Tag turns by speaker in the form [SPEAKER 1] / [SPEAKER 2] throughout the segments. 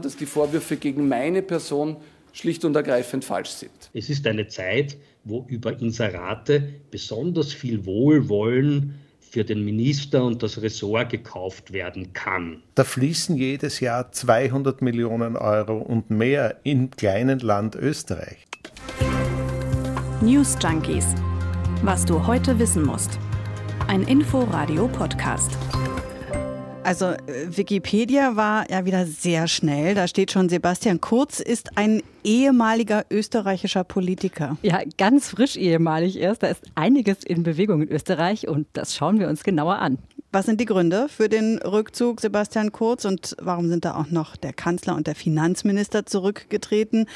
[SPEAKER 1] dass die Vorwürfe gegen meine Person schlicht und ergreifend falsch sind.
[SPEAKER 2] Es ist eine Zeit, wo über Inserate besonders viel Wohlwollen für den Minister und das Ressort gekauft werden kann.
[SPEAKER 3] Da fließen jedes Jahr 200 Millionen Euro und mehr im kleinen Land Österreich.
[SPEAKER 4] News Junkies. Was du heute wissen musst. Ein Info-Radio-Podcast.
[SPEAKER 5] Also äh, Wikipedia war ja wieder sehr schnell. Da steht schon, Sebastian Kurz ist ein ehemaliger österreichischer Politiker.
[SPEAKER 6] Ja, ganz frisch ehemalig erst. Da ist einiges in Bewegung in Österreich und das schauen wir uns genauer an.
[SPEAKER 5] Was sind die Gründe für den Rückzug Sebastian Kurz und warum sind da auch noch der Kanzler und der Finanzminister zurückgetreten?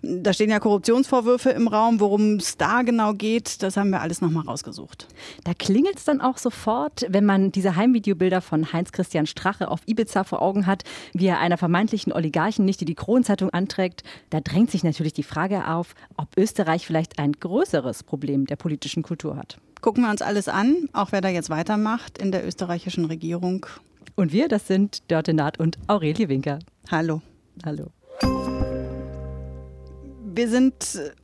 [SPEAKER 5] Da stehen ja Korruptionsvorwürfe im Raum. Worum es da genau geht, das haben wir alles nochmal rausgesucht.
[SPEAKER 6] Da klingelt es dann auch sofort, wenn man diese Heimvideobilder von Heinz-Christian Strache auf Ibiza vor Augen hat, wie er einer vermeintlichen Oligarchen nicht die Kronzeitung anträgt. Da drängt sich natürlich die Frage auf, ob Österreich vielleicht ein größeres Problem der politischen Kultur hat.
[SPEAKER 5] Gucken wir uns alles an, auch wer da jetzt weitermacht in der österreichischen Regierung.
[SPEAKER 6] Und wir, das sind Dörte Naht und Aurelie Winker.
[SPEAKER 5] Hallo.
[SPEAKER 6] Hallo.
[SPEAKER 5] Wir sind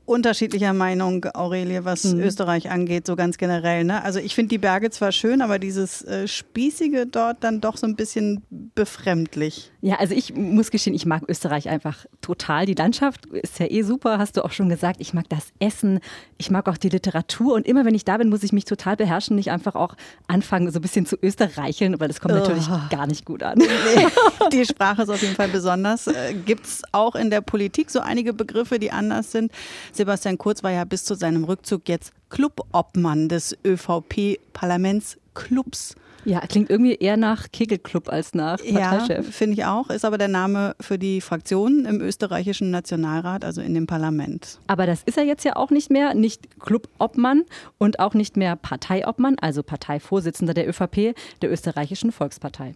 [SPEAKER 5] unterschiedlicher Meinung, Aurelie, was mhm. Österreich angeht, so ganz generell. Ne? Also ich finde die Berge zwar schön, aber dieses äh, Spießige dort dann doch so ein bisschen befremdlich.
[SPEAKER 6] Ja, also ich muss gestehen, ich mag Österreich einfach total. Die Landschaft ist ja eh super, hast du auch schon gesagt. Ich mag das Essen, ich mag auch die Literatur und immer wenn ich da bin, muss ich mich total beherrschen, nicht einfach auch anfangen, so ein bisschen zu österreicheln, weil das kommt oh. natürlich gar nicht gut an.
[SPEAKER 5] Nee, die Sprache ist auf jeden Fall besonders. Äh, Gibt es auch in der Politik so einige Begriffe, die anders sind? Sebastian Kurz war ja bis zu seinem Rückzug jetzt Clubobmann des ÖVP-Parlamentsclubs.
[SPEAKER 6] Ja, klingt irgendwie eher nach Kegelclub als nach Parteichef.
[SPEAKER 5] Ja, finde ich auch. Ist aber der Name für die Fraktion im österreichischen Nationalrat, also in dem Parlament.
[SPEAKER 6] Aber das ist er jetzt ja auch nicht mehr. Nicht Clubobmann und auch nicht mehr Parteiobmann, also Parteivorsitzender der ÖVP, der österreichischen Volkspartei.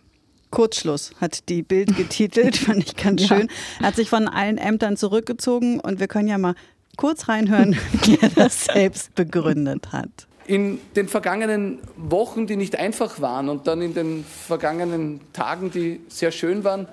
[SPEAKER 5] Kurzschluss hat die Bild getitelt, fand ich ganz schön. Er hat sich von allen Ämtern zurückgezogen und wir können ja mal kurz reinhören, wie er das selbst begründet hat.
[SPEAKER 1] In den vergangenen Wochen, die nicht einfach waren und dann in den vergangenen Tagen, die sehr schön waren,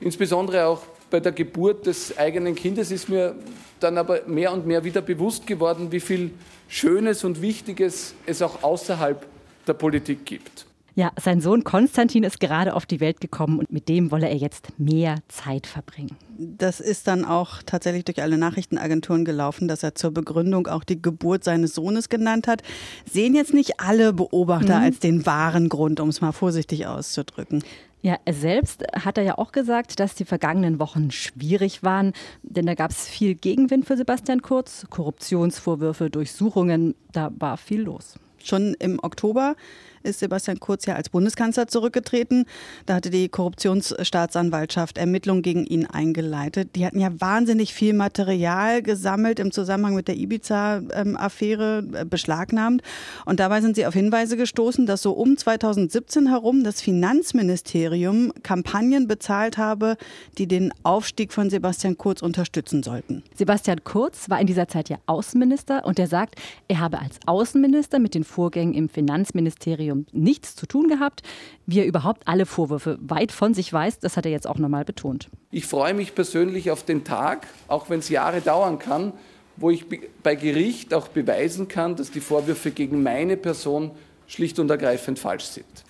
[SPEAKER 1] insbesondere auch bei der Geburt des eigenen Kindes, ist mir dann aber mehr und mehr wieder bewusst geworden, wie viel Schönes und Wichtiges es auch außerhalb der Politik gibt.
[SPEAKER 6] Ja, sein Sohn Konstantin ist gerade auf die Welt gekommen und mit dem wolle er jetzt mehr Zeit verbringen.
[SPEAKER 5] Das ist dann auch tatsächlich durch alle Nachrichtenagenturen gelaufen, dass er zur Begründung auch die Geburt seines Sohnes genannt hat. Sehen jetzt nicht alle Beobachter mhm. als den wahren Grund, um es mal vorsichtig auszudrücken.
[SPEAKER 6] Ja, er selbst hat er ja auch gesagt, dass die vergangenen Wochen schwierig waren, denn da gab es viel Gegenwind für Sebastian Kurz, Korruptionsvorwürfe, Durchsuchungen, da war viel los.
[SPEAKER 5] Schon im Oktober ist Sebastian Kurz ja als Bundeskanzler zurückgetreten. Da hatte die Korruptionsstaatsanwaltschaft Ermittlungen gegen ihn eingeleitet. Die hatten ja wahnsinnig viel Material gesammelt im Zusammenhang mit der Ibiza-Affäre äh, beschlagnahmt. Und dabei sind sie auf Hinweise gestoßen, dass so um 2017 herum das Finanzministerium Kampagnen bezahlt habe, die den Aufstieg von Sebastian Kurz unterstützen sollten.
[SPEAKER 6] Sebastian Kurz war in dieser Zeit ja Außenminister und er sagt, er habe als Außenminister mit den Vorgängen im Finanzministerium Nichts zu tun gehabt. Wie er überhaupt alle Vorwürfe weit von sich weiß, das hat er jetzt auch nochmal betont.
[SPEAKER 1] Ich freue mich persönlich auf den Tag, auch wenn es Jahre dauern kann, wo ich bei Gericht auch beweisen kann, dass die Vorwürfe gegen meine Person schlicht und ergreifend falsch sind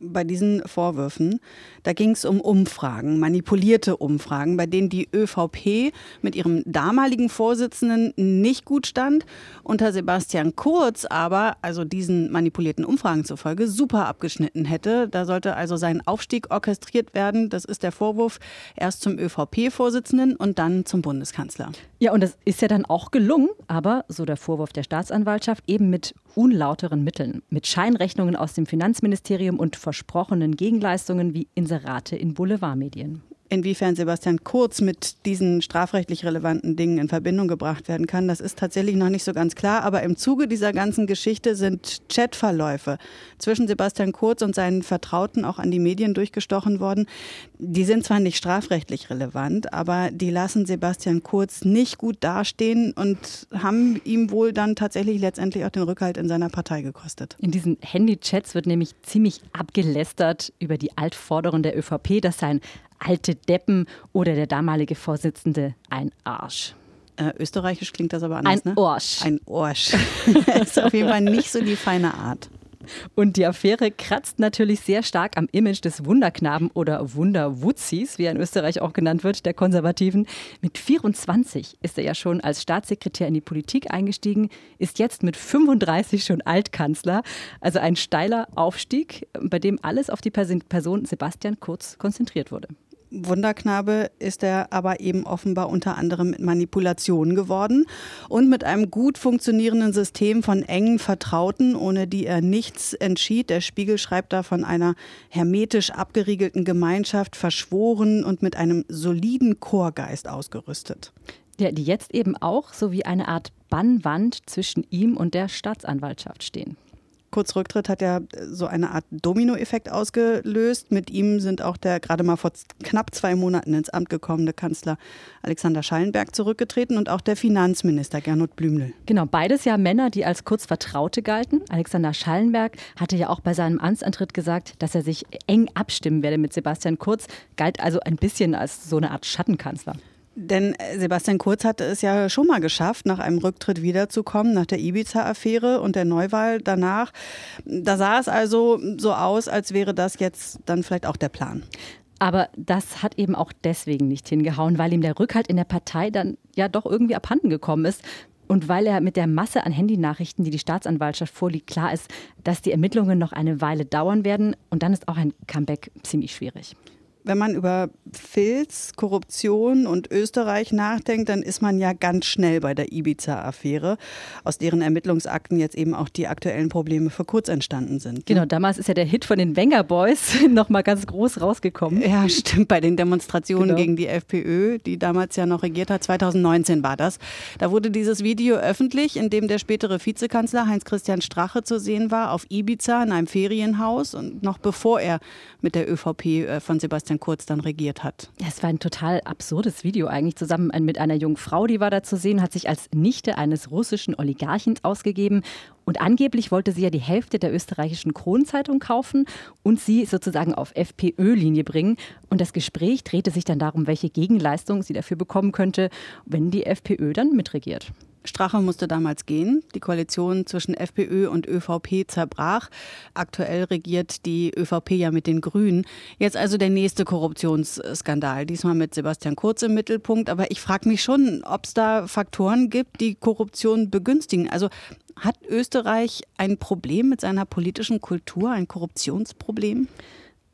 [SPEAKER 5] bei diesen Vorwürfen, da ging es um Umfragen, manipulierte Umfragen, bei denen die ÖVP mit ihrem damaligen Vorsitzenden nicht gut stand, unter Sebastian Kurz aber, also diesen manipulierten Umfragen zufolge, super abgeschnitten hätte. Da sollte also sein Aufstieg orchestriert werden. Das ist der Vorwurf erst zum ÖVP-Vorsitzenden und dann zum Bundeskanzler.
[SPEAKER 6] Ja, und das ist ja dann auch gelungen, aber, so der Vorwurf der Staatsanwaltschaft, eben mit unlauteren Mitteln, mit Scheinrechnungen aus dem Finanzministerium und versprochenen Gegenleistungen wie Inserate in Boulevardmedien.
[SPEAKER 5] Inwiefern Sebastian Kurz mit diesen strafrechtlich relevanten Dingen in Verbindung gebracht werden kann, das ist tatsächlich noch nicht so ganz klar. Aber im Zuge dieser ganzen Geschichte sind Chatverläufe zwischen Sebastian Kurz und seinen Vertrauten auch an die Medien durchgestochen worden. Die sind zwar nicht strafrechtlich relevant, aber die lassen Sebastian Kurz nicht gut dastehen und haben ihm wohl dann tatsächlich letztendlich auch den Rückhalt in seiner Partei gekostet.
[SPEAKER 6] In diesen Handy-Chats wird nämlich ziemlich abgelästert über die Altforderung der ÖVP, dass sein alte Deppen oder der damalige Vorsitzende ein Arsch.
[SPEAKER 5] Äh, österreichisch klingt das aber anders,
[SPEAKER 6] ein
[SPEAKER 5] ne?
[SPEAKER 6] Orsch.
[SPEAKER 5] Ein Orsch. ist auf jeden Fall nicht so die feine Art.
[SPEAKER 6] Und die Affäre kratzt natürlich sehr stark am Image des Wunderknaben oder Wunderwutzis, wie er in Österreich auch genannt wird, der Konservativen. Mit 24 ist er ja schon als Staatssekretär in die Politik eingestiegen, ist jetzt mit 35 schon Altkanzler. Also ein steiler Aufstieg, bei dem alles auf die Person Sebastian Kurz konzentriert wurde.
[SPEAKER 5] Wunderknabe ist er aber eben offenbar unter anderem mit Manipulationen geworden und mit einem gut funktionierenden System von engen Vertrauten, ohne die er nichts entschied. Der Spiegel schreibt da von einer hermetisch abgeriegelten Gemeinschaft, verschworen und mit einem soliden Chorgeist ausgerüstet.
[SPEAKER 6] Ja, die jetzt eben auch so wie eine Art Bannwand zwischen ihm und der Staatsanwaltschaft stehen.
[SPEAKER 5] Kurz Rücktritt hat ja so eine Art Dominoeffekt ausgelöst. Mit ihm sind auch der gerade mal vor knapp zwei Monaten ins Amt gekommene Kanzler Alexander Schallenberg zurückgetreten und auch der Finanzminister Gernot Blümel.
[SPEAKER 6] Genau, beides ja Männer, die als kurz Vertraute galten. Alexander Schallenberg hatte ja auch bei seinem Amtsantritt gesagt, dass er sich eng abstimmen werde mit Sebastian Kurz, galt also ein bisschen als so eine Art Schattenkanzler.
[SPEAKER 5] Denn äh, Sebastian Kurz hatte es ja schon mal geschafft, nach einem Rücktritt wiederzukommen, nach der Ibiza-Affäre und der Neuwahl danach. Da sah es also so aus, als wäre das jetzt dann vielleicht auch der Plan.
[SPEAKER 6] Aber das hat eben auch deswegen nicht hingehauen, weil ihm der Rückhalt in der Partei dann ja doch irgendwie abhanden gekommen ist. Und weil er mit der Masse an Handynachrichten, die die Staatsanwaltschaft vorliegt, klar ist, dass die Ermittlungen noch eine Weile dauern werden. Und dann ist auch ein Comeback ziemlich schwierig
[SPEAKER 5] wenn man über Filz, Korruption und Österreich nachdenkt, dann ist man ja ganz schnell bei der Ibiza-Affäre, aus deren Ermittlungsakten jetzt eben auch die aktuellen Probleme für kurz entstanden sind. Ne?
[SPEAKER 6] Genau, damals ist ja der Hit von den Wenger Boys nochmal ganz groß rausgekommen.
[SPEAKER 5] Ja, stimmt, bei den Demonstrationen genau. gegen die FPÖ, die damals ja noch regiert hat, 2019 war das. Da wurde dieses Video öffentlich, in dem der spätere Vizekanzler Heinz-Christian Strache zu sehen war, auf Ibiza in einem Ferienhaus und noch bevor er mit der ÖVP äh, von Sebastian Sebastian Kurz dann regiert hat.
[SPEAKER 6] Es war ein total absurdes Video eigentlich. Zusammen mit einer jungen Frau, die war da zu sehen, hat sich als Nichte eines russischen Oligarchens ausgegeben. Und angeblich wollte sie ja die Hälfte der österreichischen Kronenzeitung kaufen und sie sozusagen auf FPÖ-Linie bringen. Und das Gespräch drehte sich dann darum, welche Gegenleistung sie dafür bekommen könnte, wenn die FPÖ dann mitregiert.
[SPEAKER 5] Strache musste damals gehen. Die Koalition zwischen FPÖ und ÖVP zerbrach. Aktuell regiert die ÖVP ja mit den Grünen. Jetzt also der nächste Korruptionsskandal. Diesmal mit Sebastian Kurz im Mittelpunkt. Aber ich frage mich schon, ob es da Faktoren gibt, die Korruption begünstigen. Also hat Österreich ein Problem mit seiner politischen Kultur, ein Korruptionsproblem?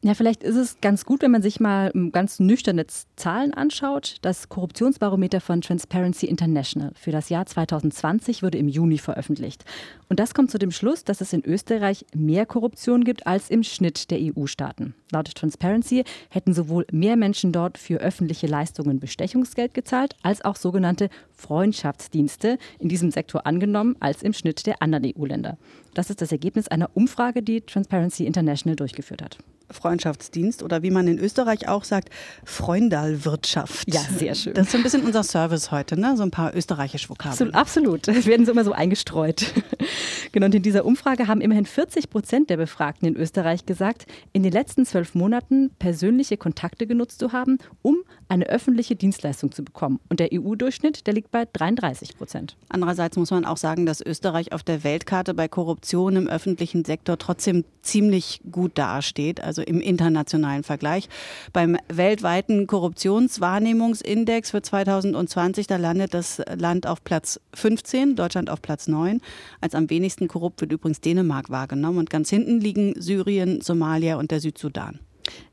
[SPEAKER 6] Ja, vielleicht ist es ganz gut, wenn man sich mal ganz nüchterne Zahlen anschaut. Das Korruptionsbarometer von Transparency International für das Jahr 2020 wurde im Juni veröffentlicht. Und das kommt zu dem Schluss, dass es in Österreich mehr Korruption gibt als im Schnitt der EU-Staaten. Laut Transparency hätten sowohl mehr Menschen dort für öffentliche Leistungen Bestechungsgeld gezahlt, als auch sogenannte Freundschaftsdienste in diesem Sektor angenommen als im Schnitt der anderen EU-Länder. Das ist das Ergebnis einer Umfrage, die Transparency International durchgeführt hat.
[SPEAKER 5] Freundschaftsdienst oder wie man in Österreich auch sagt, Freundalwirtschaft.
[SPEAKER 6] Ja, sehr schön.
[SPEAKER 5] Das ist so ein bisschen unser Service heute, ne? so ein paar österreichische Vokabeln.
[SPEAKER 6] Absolut, Es werden so immer so eingestreut. genau, und in dieser Umfrage haben immerhin 40 Prozent der Befragten in Österreich gesagt, in den letzten zwölf Monaten persönliche Kontakte genutzt zu haben, um eine öffentliche Dienstleistung zu bekommen. Und der EU-Durchschnitt, der liegt bei 33 Prozent.
[SPEAKER 5] Andererseits muss man auch sagen, dass Österreich auf der Weltkarte bei Korruption im öffentlichen Sektor trotzdem ziemlich gut dasteht. Also also im internationalen Vergleich. Beim weltweiten Korruptionswahrnehmungsindex für 2020, da landet das Land auf Platz 15, Deutschland auf Platz 9. Als am wenigsten korrupt wird übrigens Dänemark wahrgenommen. Und ganz hinten liegen Syrien, Somalia und der Südsudan.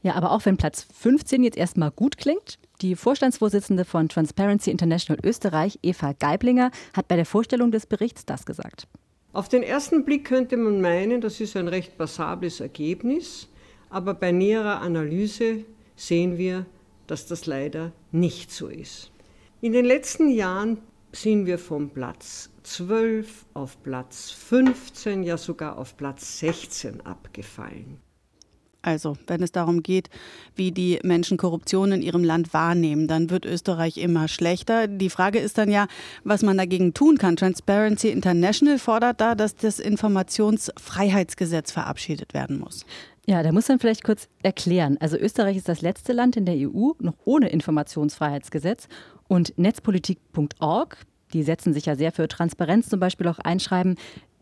[SPEAKER 6] Ja, aber auch wenn Platz 15 jetzt erstmal gut klingt, die Vorstandsvorsitzende von Transparency International Österreich, Eva Geiblinger, hat bei der Vorstellung des Berichts das gesagt.
[SPEAKER 7] Auf den ersten Blick könnte man meinen, das ist ein recht passables Ergebnis aber bei näherer Analyse sehen wir, dass das leider nicht so ist. In den letzten Jahren sind wir vom Platz 12 auf Platz 15, ja sogar auf Platz 16 abgefallen.
[SPEAKER 5] Also, wenn es darum geht, wie die Menschen Korruption in ihrem Land wahrnehmen, dann wird Österreich immer schlechter. Die Frage ist dann ja, was man dagegen tun kann. Transparency International fordert da, dass das Informationsfreiheitsgesetz verabschiedet werden muss.
[SPEAKER 6] Ja, da muss man vielleicht kurz erklären. Also Österreich ist das letzte Land in der EU noch ohne Informationsfreiheitsgesetz und netzpolitik.org, die setzen sich ja sehr für Transparenz zum Beispiel auch einschreiben,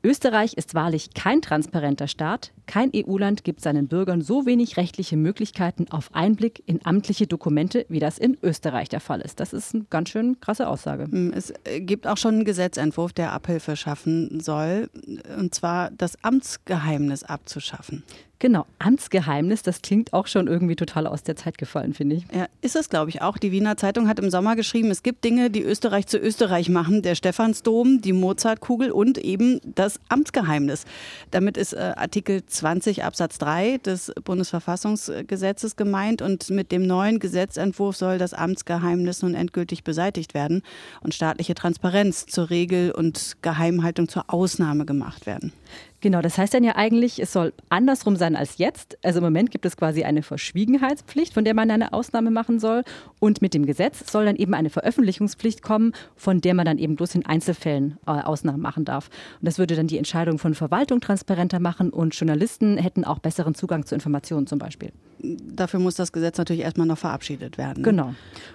[SPEAKER 6] Österreich ist wahrlich kein transparenter Staat. Kein EU-Land gibt seinen Bürgern so wenig rechtliche Möglichkeiten auf Einblick in amtliche Dokumente, wie das in Österreich der Fall ist. Das ist eine ganz schön krasse Aussage.
[SPEAKER 5] Hm, es äh, gibt auch schon einen Gesetzentwurf, der Abhilfe schaffen soll, und zwar das Amtsgeheimnis abzuschaffen.
[SPEAKER 6] Genau, Amtsgeheimnis, das klingt auch schon irgendwie total aus der Zeit gefallen, finde ich.
[SPEAKER 5] Ja, ist es, glaube ich, auch. Die Wiener Zeitung hat im Sommer geschrieben, es gibt Dinge, die Österreich zu Österreich machen. Der Stephansdom, die Mozartkugel und eben das Amtsgeheimnis. Damit ist äh, Artikel 20 Absatz 3 des Bundesverfassungsgesetzes gemeint und mit dem neuen Gesetzentwurf soll das Amtsgeheimnis nun endgültig beseitigt werden und staatliche Transparenz zur Regel und Geheimhaltung zur Ausnahme gemacht werden.
[SPEAKER 6] Genau, das heißt dann ja eigentlich, es soll andersrum sein als jetzt. Also im Moment gibt es quasi eine Verschwiegenheitspflicht, von der man eine Ausnahme machen soll. Und mit dem Gesetz soll dann eben eine Veröffentlichungspflicht kommen, von der man dann eben bloß in Einzelfällen äh, Ausnahmen machen darf. Und das würde dann die Entscheidung von Verwaltung transparenter machen und Journalisten hätten auch besseren Zugang zu Informationen zum Beispiel.
[SPEAKER 5] Dafür muss das Gesetz natürlich erstmal noch verabschiedet werden.
[SPEAKER 6] Genau.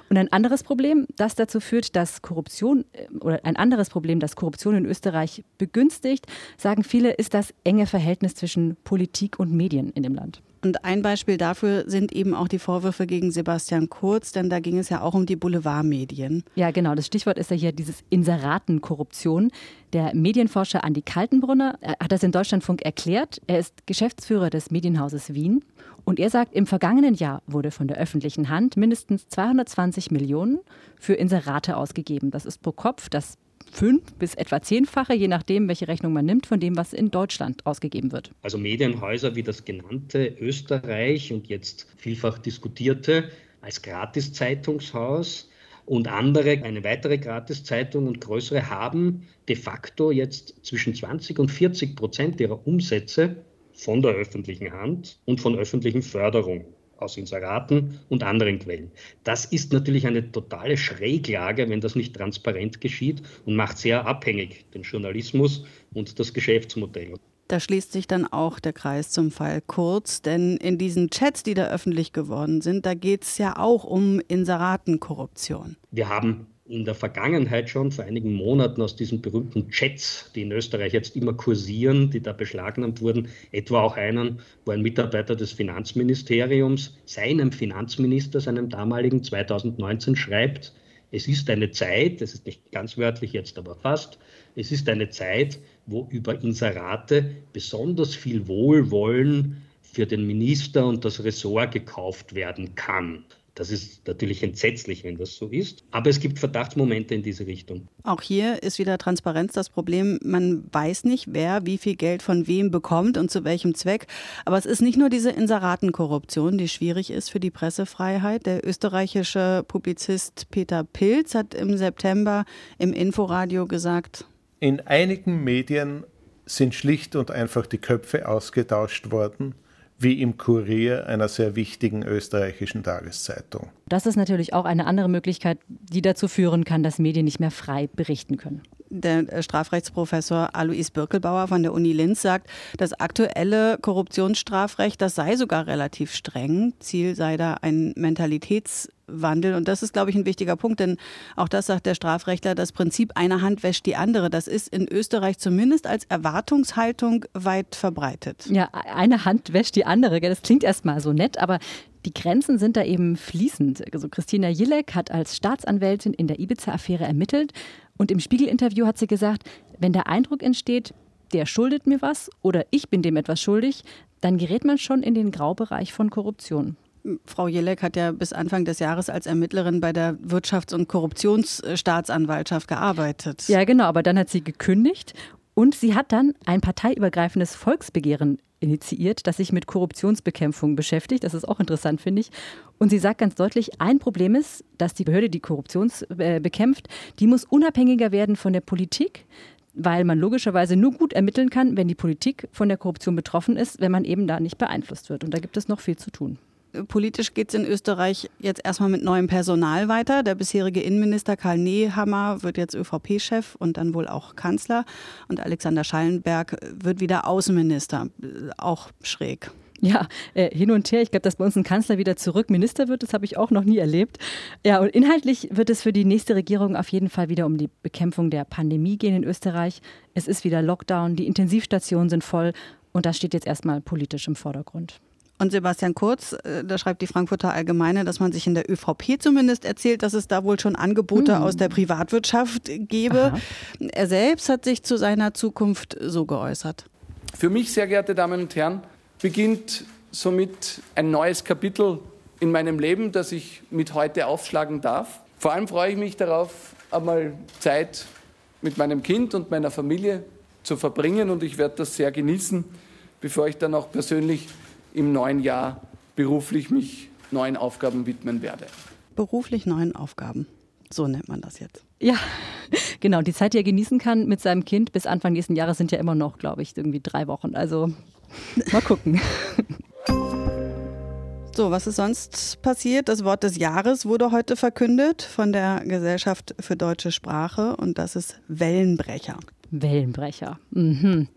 [SPEAKER 6] Und ein anderes Problem, das dazu führt, dass Korruption äh, oder ein anderes Problem, das Korruption in Österreich begünstigt, sagen viele, ist das enge Verhältnis zwischen Politik und Medien in dem Land.
[SPEAKER 5] Und ein Beispiel dafür sind eben auch die Vorwürfe gegen Sebastian Kurz, denn da ging es ja auch um die Boulevardmedien.
[SPEAKER 6] Ja, genau. Das Stichwort ist ja hier dieses Inseratenkorruption. Der Medienforscher Andi Kaltenbrunner hat das in Deutschlandfunk erklärt. Er ist Geschäftsführer des Medienhauses Wien und er sagt, im vergangenen Jahr wurde von der öffentlichen Hand mindestens 220 Millionen für Inserate ausgegeben. Das ist pro Kopf das fünf bis etwa zehnfache, je nachdem, welche Rechnung man nimmt, von dem, was in Deutschland ausgegeben wird.
[SPEAKER 2] Also Medienhäuser wie das genannte Österreich und jetzt vielfach diskutierte als Gratiszeitungshaus und andere, eine weitere Gratiszeitung und größere, haben de facto jetzt zwischen 20 und 40 Prozent ihrer Umsätze von der öffentlichen Hand und von öffentlichen Förderung aus Inseraten und anderen Quellen. Das ist natürlich eine totale Schräglage, wenn das nicht transparent geschieht und macht sehr abhängig den Journalismus und das Geschäftsmodell.
[SPEAKER 5] Da schließt sich dann auch der Kreis zum Fall Kurz, denn in diesen Chats, die da öffentlich geworden sind, da geht es ja auch um Inseratenkorruption.
[SPEAKER 2] Wir haben in der Vergangenheit schon vor einigen Monaten aus diesen berühmten Chats, die in Österreich jetzt immer kursieren, die da beschlagnahmt wurden, etwa auch einen, wo ein Mitarbeiter des Finanzministeriums seinem Finanzminister, seinem damaligen 2019 schreibt, es ist eine Zeit, das ist nicht ganz wörtlich jetzt, aber fast, es ist eine Zeit, wo über Inserate besonders viel Wohlwollen für den Minister und das Ressort gekauft werden kann. Das ist natürlich entsetzlich, wenn das so ist. Aber es gibt Verdachtsmomente in diese Richtung.
[SPEAKER 5] Auch hier ist wieder Transparenz das Problem. Man weiß nicht, wer wie viel Geld von wem bekommt und zu welchem Zweck. Aber es ist nicht nur diese Inseratenkorruption, die schwierig ist für die Pressefreiheit. Der österreichische Publizist Peter Pilz hat im September im Inforadio gesagt,
[SPEAKER 3] in einigen Medien sind schlicht und einfach die Köpfe ausgetauscht worden wie im Kurier einer sehr wichtigen österreichischen Tageszeitung.
[SPEAKER 6] Das ist natürlich auch eine andere Möglichkeit, die dazu führen kann, dass Medien nicht mehr frei berichten können.
[SPEAKER 5] Der Strafrechtsprofessor Alois Birkelbauer von der Uni Linz sagt, das aktuelle Korruptionsstrafrecht, das sei sogar relativ streng. Ziel sei da ein Mentalitätswandel. Und das ist, glaube ich, ein wichtiger Punkt, denn auch das sagt der Strafrechtler, das Prinzip eine Hand wäscht die andere. Das ist in Österreich zumindest als Erwartungshaltung weit verbreitet.
[SPEAKER 6] Ja, eine Hand wäscht die andere. Das klingt erstmal so nett, aber die Grenzen sind da eben fließend. Also Christina Jillek hat als Staatsanwältin in der Ibiza-Affäre ermittelt und im Spiegel-Interview hat sie gesagt, wenn der Eindruck entsteht, der schuldet mir was oder ich bin dem etwas schuldig, dann gerät man schon in den Graubereich von Korruption.
[SPEAKER 5] Frau Jelek hat ja bis Anfang des Jahres als Ermittlerin bei der Wirtschafts- und Korruptionsstaatsanwaltschaft gearbeitet.
[SPEAKER 6] Ja, genau, aber dann hat sie gekündigt und sie hat dann ein parteiübergreifendes Volksbegehren initiiert, das sich mit Korruptionsbekämpfung beschäftigt. Das ist auch interessant, finde ich. Und sie sagt ganz deutlich, ein Problem ist, dass die Behörde, die Korruption äh, bekämpft, die muss unabhängiger werden von der Politik weil man logischerweise nur gut ermitteln kann, wenn die Politik von der Korruption betroffen ist, wenn man eben da nicht beeinflusst wird. Und da gibt es noch viel zu tun.
[SPEAKER 5] Politisch geht es in Österreich jetzt erstmal mit neuem Personal weiter. Der bisherige Innenminister Karl Nehammer wird jetzt ÖVP-Chef und dann wohl auch Kanzler. Und Alexander Schallenberg wird wieder Außenminister. Auch schräg.
[SPEAKER 6] Ja, äh, hin und her. Ich glaube, dass bei uns ein Kanzler wieder zurück Minister wird, das habe ich auch noch nie erlebt. Ja, und inhaltlich wird es für die nächste Regierung auf jeden Fall wieder um die Bekämpfung der Pandemie gehen in Österreich. Es ist wieder Lockdown, die Intensivstationen sind voll und das steht jetzt erstmal politisch im Vordergrund.
[SPEAKER 5] Und Sebastian Kurz, äh, da schreibt die Frankfurter Allgemeine, dass man sich in der ÖVP zumindest erzählt, dass es da wohl schon Angebote hm. aus der Privatwirtschaft gebe. Aha. Er selbst hat sich zu seiner Zukunft so geäußert.
[SPEAKER 1] Für mich, sehr geehrte Damen und Herren, beginnt somit ein neues Kapitel in meinem Leben, das ich mit heute aufschlagen darf. Vor allem freue ich mich darauf, einmal Zeit mit meinem Kind und meiner Familie zu verbringen und ich werde das sehr genießen, bevor ich dann auch persönlich im neuen Jahr beruflich mich neuen Aufgaben widmen werde.
[SPEAKER 5] Beruflich neuen Aufgaben. So nennt man das jetzt.
[SPEAKER 6] Ja, genau. Die Zeit, die er genießen kann mit seinem Kind bis Anfang nächsten Jahres sind ja immer noch, glaube ich, irgendwie drei Wochen. Also mal gucken.
[SPEAKER 5] So, was ist sonst passiert? Das Wort des Jahres wurde heute verkündet von der Gesellschaft für deutsche Sprache und das ist Wellenbrecher.
[SPEAKER 6] Wellenbrecher. Mhm.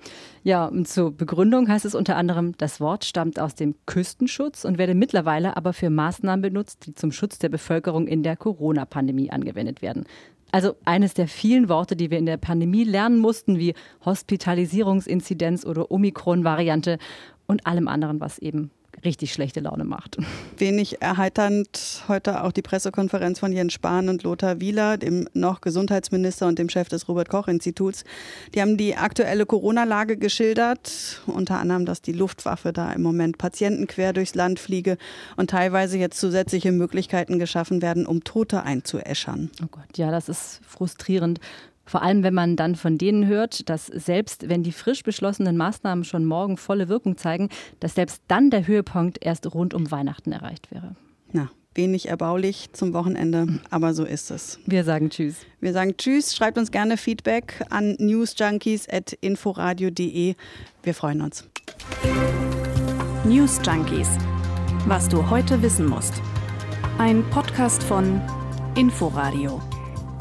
[SPEAKER 6] Ja, und zur Begründung heißt es unter anderem, das Wort stammt aus dem Küstenschutz und werde mittlerweile aber für Maßnahmen benutzt, die zum Schutz der Bevölkerung in der Corona-Pandemie angewendet werden. Also eines der vielen Worte, die wir in der Pandemie lernen mussten, wie Hospitalisierungsinzidenz oder Omikron-Variante und allem anderen, was eben richtig schlechte Laune macht.
[SPEAKER 5] Wenig erheiternd heute auch die Pressekonferenz von Jens Spahn und Lothar Wieler, dem noch Gesundheitsminister und dem Chef des Robert Koch Instituts. Die haben die aktuelle Corona-Lage geschildert, unter anderem, dass die Luftwaffe da im Moment Patienten quer durchs Land fliege und teilweise jetzt zusätzliche Möglichkeiten geschaffen werden, um Tote einzuäschern.
[SPEAKER 6] Oh Gott, ja, das ist frustrierend. Vor allem, wenn man dann von denen hört, dass selbst wenn die frisch beschlossenen Maßnahmen schon morgen volle Wirkung zeigen, dass selbst dann der Höhepunkt erst rund um Weihnachten erreicht wäre.
[SPEAKER 5] Na, wenig erbaulich zum Wochenende, aber so ist es.
[SPEAKER 6] Wir sagen Tschüss.
[SPEAKER 5] Wir sagen Tschüss. Schreibt uns gerne Feedback an newsjunkies.inforadio.de. Wir freuen uns.
[SPEAKER 4] News Junkies. Was du heute wissen musst. Ein Podcast von Inforadio.